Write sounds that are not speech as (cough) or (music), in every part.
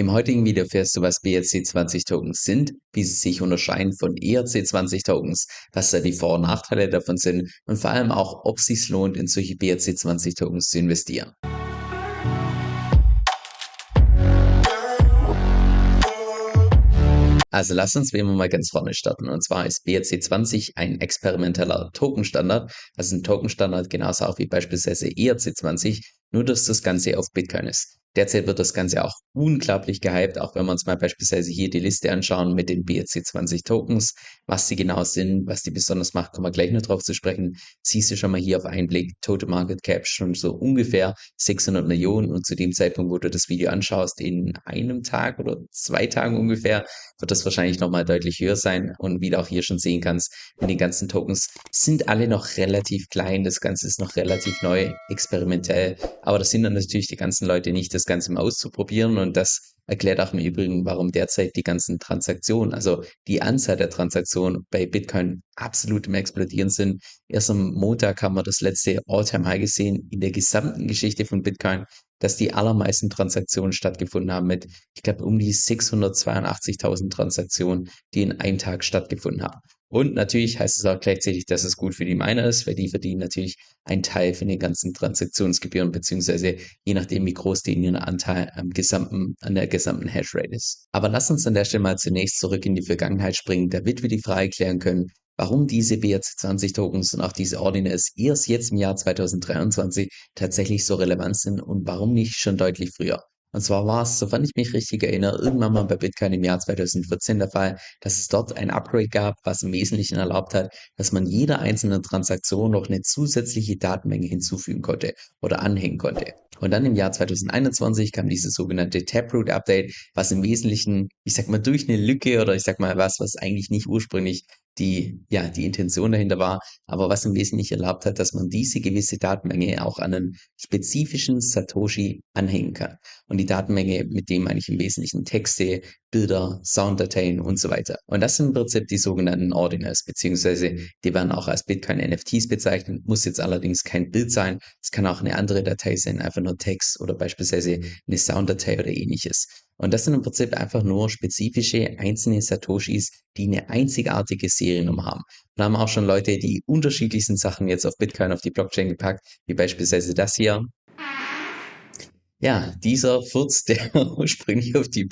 Im heutigen Video fährst du, was BRC20 Tokens sind, wie sie sich unterscheiden von ERC20 Tokens, was da die Vor- und Nachteile davon sind und vor allem auch, ob es sich lohnt, in solche BRC20 Tokens zu investieren. Also lass uns wie immer mal ganz vorne starten. Und zwar ist BRC20 ein experimenteller Tokenstandard. Also ein Tokenstandard genauso auch wie beispielsweise ERC20, nur dass das Ganze auf Bitcoin ist. Derzeit wird das Ganze auch unglaublich gehypt, auch wenn wir uns mal beispielsweise hier die Liste anschauen mit den BRC20 Tokens, was sie genau sind, was die besonders macht, kommen wir gleich noch drauf zu sprechen. Siehst du schon mal hier auf einen Blick, Total Market Cap schon so ungefähr 600 Millionen und zu dem Zeitpunkt, wo du das Video anschaust, in einem Tag oder zwei Tagen ungefähr, wird das wahrscheinlich nochmal deutlich höher sein. Und wie du auch hier schon sehen kannst, mit den ganzen Tokens sind alle noch relativ klein, das Ganze ist noch relativ neu, experimentell, aber das sind dann natürlich die ganzen Leute nicht, das Ganze mal auszuprobieren. Und das erklärt auch im Übrigen, warum derzeit die ganzen Transaktionen, also die Anzahl der Transaktionen bei Bitcoin absolut im Explodieren sind. Erst am Montag haben wir das letzte All-Time-High gesehen in der gesamten Geschichte von Bitcoin, dass die allermeisten Transaktionen stattgefunden haben mit, ich glaube, um die 682.000 Transaktionen, die in einem Tag stattgefunden haben. Und natürlich heißt es auch gleichzeitig, dass es gut für die Miner ist, weil die verdienen natürlich einen Teil von den ganzen Transaktionsgebühren, beziehungsweise je nachdem, wie groß die ihren Anteil am gesamten, an der gesamten Hashrate ist. Aber lass uns an der Stelle mal zunächst zurück in die Vergangenheit springen, damit wir die Frage klären können, warum diese BRC20 Tokens und auch diese Ordinals erst jetzt im Jahr 2023 tatsächlich so relevant sind und warum nicht schon deutlich früher. Und zwar war es, sofern ich mich richtig erinnere, irgendwann mal bei Bitcoin im Jahr 2014 der Fall, dass es dort ein Upgrade gab, was im Wesentlichen erlaubt hat, dass man jeder einzelnen Transaktion noch eine zusätzliche Datenmenge hinzufügen konnte oder anhängen konnte. Und dann im Jahr 2021 kam dieses sogenannte Taproot Update, was im Wesentlichen, ich sag mal, durch eine Lücke oder ich sag mal was, was eigentlich nicht ursprünglich die, ja, die Intention dahinter war, aber was im Wesentlichen erlaubt hat, dass man diese gewisse Datenmenge auch an einen spezifischen Satoshi anhängen kann. Und die Datenmenge, mit dem meine ich im Wesentlichen Texte, Bilder, Sounddateien und so weiter. Und das sind im Prinzip die sogenannten Ordinals, beziehungsweise die werden auch als Bitcoin NFTs bezeichnet, muss jetzt allerdings kein Bild sein. Es kann auch eine andere Datei sein, einfach nur Text oder beispielsweise eine Sounddatei oder ähnliches. Und das sind im Prinzip einfach nur spezifische einzelne Satoshis, die eine einzigartige Seriennummer haben. Wir haben auch schon Leute, die unterschiedlichsten Sachen jetzt auf Bitcoin auf die Blockchain gepackt, wie beispielsweise das hier. Ja, dieser Furz, (laughs) der ursprünglich auf die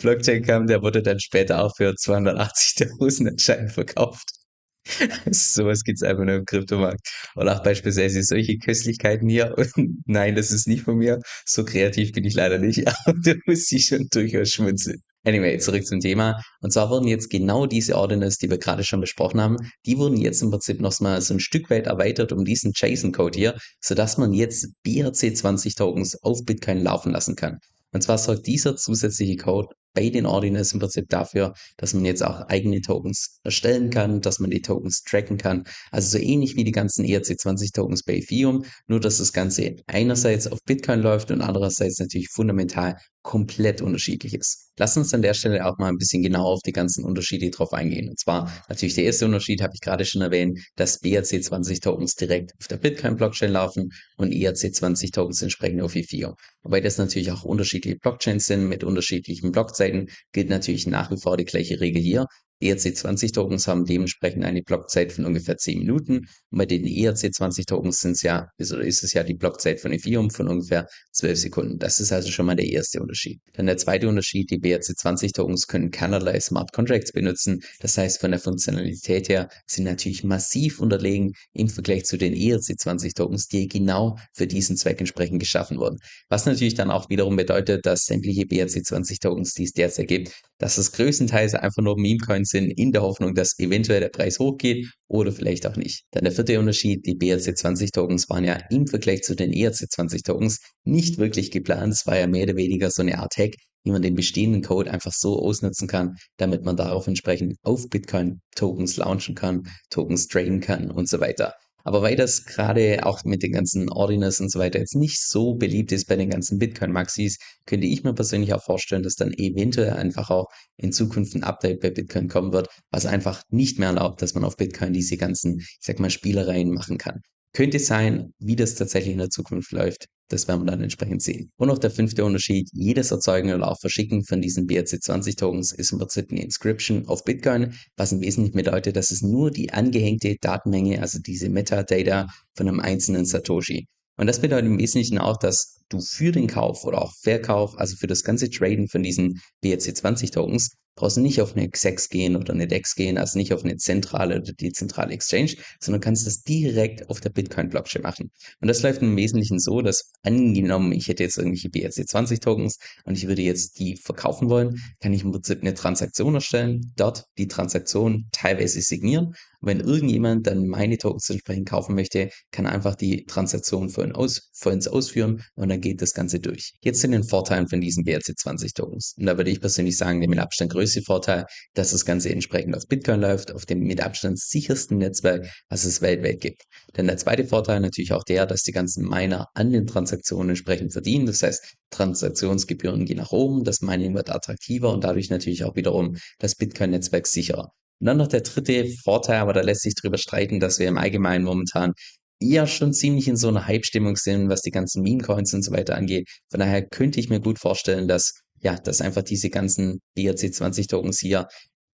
Blockchain kam, der wurde dann später auch für 280.000 anscheinend verkauft. (laughs) Sowas gibt's einfach nur im Kryptomarkt. Oder auch beispielsweise solche Köstlichkeiten hier. (laughs) Und nein, das ist nicht von mir. So kreativ bin ich leider nicht, (laughs) aber da muss ich schon durchaus schmunzeln. Anyway, zurück zum Thema. Und zwar wurden jetzt genau diese Ordinals, die wir gerade schon besprochen haben, die wurden jetzt im Prinzip noch mal so ein Stück weit erweitert um diesen JSON-Code hier, sodass man jetzt BRC20 Tokens auf Bitcoin laufen lassen kann. Und zwar sorgt dieser zusätzliche Code bei den Ordinals im Prinzip dafür, dass man jetzt auch eigene Tokens erstellen kann, dass man die Tokens tracken kann. Also so ähnlich wie die ganzen ERC20 Tokens bei Ethereum, nur dass das Ganze einerseits auf Bitcoin läuft und andererseits natürlich fundamental komplett unterschiedlich ist. Lass uns an der Stelle auch mal ein bisschen genauer auf die ganzen Unterschiede drauf eingehen. Und zwar natürlich der erste Unterschied, habe ich gerade schon erwähnt, dass BRC20 Tokens direkt auf der Bitcoin-Blockchain laufen und ERC20 Tokens entsprechend auf Ethereum. Wobei das natürlich auch unterschiedliche Blockchains sind mit unterschiedlichen Blockzeiten, gilt natürlich nach wie vor die gleiche Regel hier. ERC20-Tokens haben dementsprechend eine Blockzeit von ungefähr 10 Minuten. Und bei den ERC20-Tokens sind ja, ist, ist es ja die Blockzeit von Ethereum von ungefähr 12 Sekunden. Das ist also schon mal der erste Unterschied. Dann der zweite Unterschied, die BRC20-Tokens können keinerlei Smart Contracts benutzen. Das heißt, von der Funktionalität her sind natürlich massiv unterlegen im Vergleich zu den ERC20-Tokens, die genau für diesen Zweck entsprechend geschaffen wurden. Was natürlich dann auch wiederum bedeutet, dass sämtliche BRC20-Tokens, die es derzeit gibt, dass es größtenteils einfach nur Meme-Coins sind, in der Hoffnung, dass eventuell der Preis hochgeht oder vielleicht auch nicht. Dann der vierte Unterschied, die BRC20-Tokens waren ja im Vergleich zu den ERC20-Tokens nicht wirklich geplant. Es war ja mehr oder weniger so eine Art Hack, wie man den bestehenden Code einfach so ausnutzen kann, damit man darauf entsprechend auf Bitcoin Tokens launchen kann, Tokens traden kann und so weiter. Aber weil das gerade auch mit den ganzen Ordinals und so weiter jetzt nicht so beliebt ist bei den ganzen Bitcoin-Maxis, könnte ich mir persönlich auch vorstellen, dass dann eventuell einfach auch in Zukunft ein Update bei Bitcoin kommen wird, was einfach nicht mehr erlaubt, dass man auf Bitcoin diese ganzen, ich sag mal, Spielereien machen kann. Könnte sein, wie das tatsächlich in der Zukunft läuft. Das werden wir dann entsprechend sehen. Und noch der fünfte Unterschied, jedes Erzeugen oder auch Verschicken von diesen BRC20 Tokens ist im Prinzip eine Inscription auf Bitcoin, was im Wesentlichen bedeutet, dass es nur die angehängte Datenmenge, also diese Metadata von einem einzelnen Satoshi. Und das bedeutet im Wesentlichen auch, dass du für den Kauf oder auch Verkauf, also für das ganze Traden von diesen BRC20 Tokens, brauchst nicht auf eine XEX gehen oder eine DEX gehen, also nicht auf eine zentrale oder dezentrale Exchange, sondern kannst das direkt auf der Bitcoin-Blockchain machen. Und das läuft im Wesentlichen so, dass angenommen, ich hätte jetzt irgendwelche BRC20-Tokens und ich würde jetzt die verkaufen wollen, kann ich im Prinzip eine Transaktion erstellen, dort die Transaktion teilweise signieren wenn irgendjemand dann meine Tokens entsprechend kaufen möchte, kann einfach die Transaktion für, aus, für ausführen und dann geht das Ganze durch. Jetzt sind den Vorteilen von diesen BRC20 Tokens. Und da würde ich persönlich sagen, der mit Abstand größte Vorteil, dass das Ganze entsprechend auf Bitcoin läuft, auf dem mit Abstand sichersten Netzwerk, was es weltweit gibt. Denn der zweite Vorteil natürlich auch der, dass die ganzen Miner an den Transaktionen entsprechend verdienen. Das heißt, Transaktionsgebühren gehen nach oben, das Mining wird attraktiver und dadurch natürlich auch wiederum das Bitcoin-Netzwerk sicherer. Und dann noch der dritte Vorteil, aber da lässt sich drüber streiten, dass wir im Allgemeinen momentan eher schon ziemlich in so einer Hype-Stimmung sind, was die ganzen Meme-Coins und so weiter angeht. Von daher könnte ich mir gut vorstellen, dass, ja, dass einfach diese ganzen BRC20-Tokens hier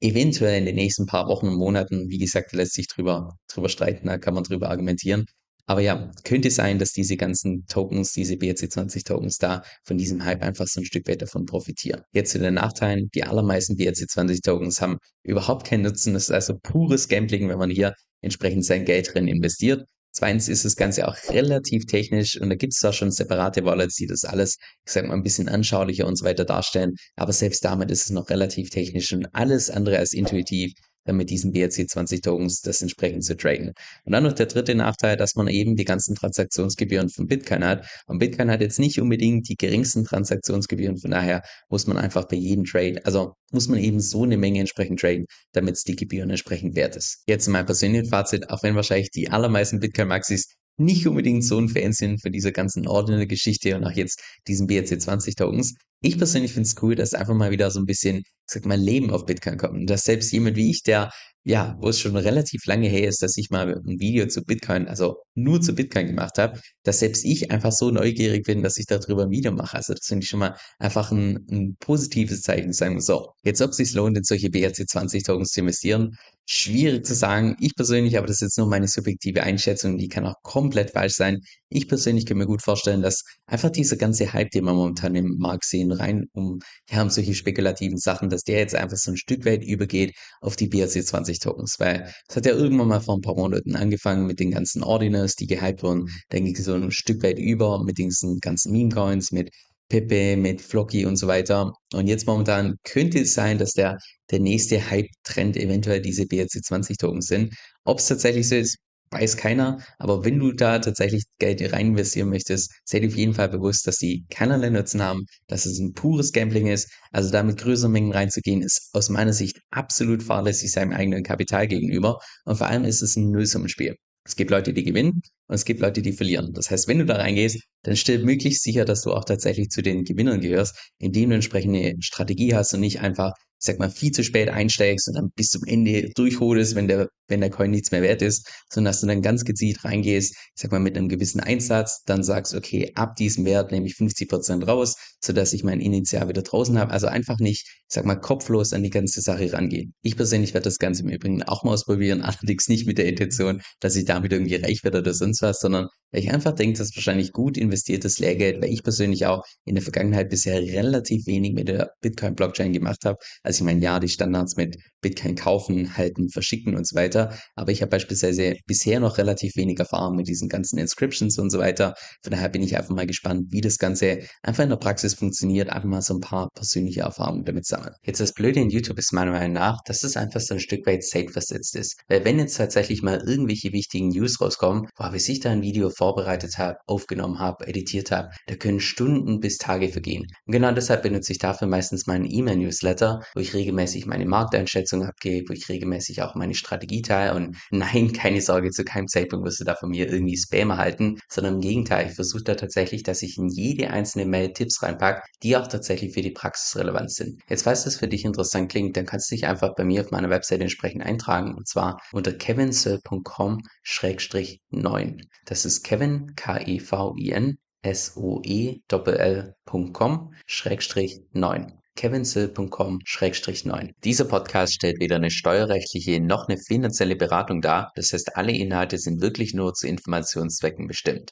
eventuell in den nächsten paar Wochen und Monaten, wie gesagt, lässt sich drüber, drüber streiten, da kann man drüber argumentieren, aber ja, könnte sein, dass diese ganzen Tokens, diese BRC20 Tokens da von diesem Hype einfach so ein Stück weit davon profitieren. Jetzt zu den Nachteilen. Die allermeisten BRC20 Tokens haben überhaupt keinen Nutzen. Das ist also pures Gambling, wenn man hier entsprechend sein Geld drin investiert. Zweitens ist das Ganze auch relativ technisch und da gibt es zwar schon separate Wallets, die das alles, ich sag mal, ein bisschen anschaulicher und so weiter darstellen, aber selbst damit ist es noch relativ technisch und alles andere als intuitiv mit diesen BRC20 Tokens das entsprechend zu traden. Und dann noch der dritte Nachteil, dass man eben die ganzen Transaktionsgebühren von Bitcoin hat. Und Bitcoin hat jetzt nicht unbedingt die geringsten Transaktionsgebühren, von daher muss man einfach bei jedem Trade, also muss man eben so eine Menge entsprechend traden, damit es die Gebühren entsprechend wert ist. Jetzt mein persönliches Fazit, auch wenn wahrscheinlich die allermeisten Bitcoin-Maxis nicht unbedingt so ein Fan sind für diese ganzen Ordinal-Geschichte und auch jetzt diesen BRC20 Tokens. Ich persönlich finde es cool, dass einfach mal wieder so ein bisschen sag mal, Leben auf Bitcoin kommt. Und dass selbst jemand wie ich, der, ja, wo es schon relativ lange her ist, dass ich mal ein Video zu Bitcoin, also nur zu Bitcoin gemacht habe, dass selbst ich einfach so neugierig bin, dass ich darüber ein Video mache. Also das finde ich schon mal einfach ein, ein positives Zeichen, sagen wir so. Jetzt, ob es sich lohnt, in solche BRC20-Tokens zu investieren, schwierig zu sagen. Ich persönlich, aber das ist jetzt nur meine subjektive Einschätzung, die kann auch komplett falsch sein. Ich persönlich kann mir gut vorstellen, dass einfach dieser ganze Hype, den wir momentan im Markt sehen, rein um, ja, um solche spekulativen Sachen, dass der jetzt einfach so ein Stück weit übergeht auf die BRC20 Tokens, weil es hat ja irgendwann mal vor ein paar Monaten angefangen mit den ganzen Ordinals, die gehypt wurden, ging es so ein Stück weit über mit diesen ganzen Meme-Coins, mit Pepe, mit Flocky und so weiter. Und jetzt momentan könnte es sein, dass der, der nächste Hype-Trend eventuell diese BRC20-Tokens sind. Ob es tatsächlich so ist, weiß keiner. Aber wenn du da tatsächlich Geld rein investieren möchtest, sei dir auf jeden Fall bewusst, dass sie keinerlei Nutzen haben, dass es ein pures Gambling ist. Also da mit größeren Mengen reinzugehen, ist aus meiner Sicht absolut fahrlässig seinem eigenen Kapital gegenüber. Und vor allem ist es ein Nullsummenspiel. Es gibt Leute, die gewinnen und es gibt Leute, die verlieren. Das heißt, wenn du da reingehst, dann stell möglichst sicher, dass du auch tatsächlich zu den Gewinnern gehörst, indem du entsprechende Strategie hast und nicht einfach ich sag mal, viel zu spät einsteigst und dann bis zum Ende durchholst, wenn der, wenn der Coin nichts mehr wert ist, sondern dass du dann ganz gezielt reingehst, ich sag mal, mit einem gewissen Einsatz, dann sagst, okay, ab diesem Wert nehme ich 50 Prozent raus, sodass ich mein Initial wieder draußen habe. Also einfach nicht, ich sag mal, kopflos an die ganze Sache rangehen. Ich persönlich werde das Ganze im Übrigen auch mal ausprobieren, (laughs) allerdings nicht mit der Intention, dass ich damit irgendwie reich werde oder sonst was, sondern weil ich einfach denke, das ist wahrscheinlich gut investiertes Lehrgeld, weil ich persönlich auch in der Vergangenheit bisher relativ wenig mit der Bitcoin-Blockchain gemacht habe. Also ich meine, ja, die Standards mit Bitcoin kaufen, halten, verschicken und so weiter. Aber ich habe beispielsweise bisher noch relativ wenig Erfahrung mit diesen ganzen Inscriptions und so weiter. Von daher bin ich einfach mal gespannt, wie das Ganze einfach in der Praxis funktioniert. Einfach mal so ein paar persönliche Erfahrungen damit sammeln. Jetzt das Blöde in YouTube ist meiner Meinung nach, dass es einfach so ein Stück weit safe versetzt ist. Weil wenn jetzt tatsächlich mal irgendwelche wichtigen News rauskommen, boah, bis ich da ein Video vorbereitet habe, aufgenommen habe, editiert habe, da können Stunden bis Tage vergehen. Und genau deshalb benutze ich dafür meistens meinen E-Mail-Newsletter, wo ich regelmäßig meine Markteinschätzung Einschätzung abgebe, wo ich regelmäßig auch meine Strategie teile. Und nein, keine Sorge, zu keinem Zeitpunkt wirst du da von mir irgendwie Spam erhalten, sondern im Gegenteil, ich versuche da tatsächlich, dass ich in jede einzelne Mail Tipps reinpacke, die auch tatsächlich für die Praxis relevant sind. Jetzt, falls das für dich interessant klingt, dann kannst du dich einfach bei mir auf meiner Webseite entsprechend eintragen und zwar unter kevinsoe.com-9. Das ist Kevin, K-E-V-I-N, soell.com-9 kevinsill.com-9. Dieser Podcast stellt weder eine steuerrechtliche noch eine finanzielle Beratung dar, das heißt alle Inhalte sind wirklich nur zu Informationszwecken bestimmt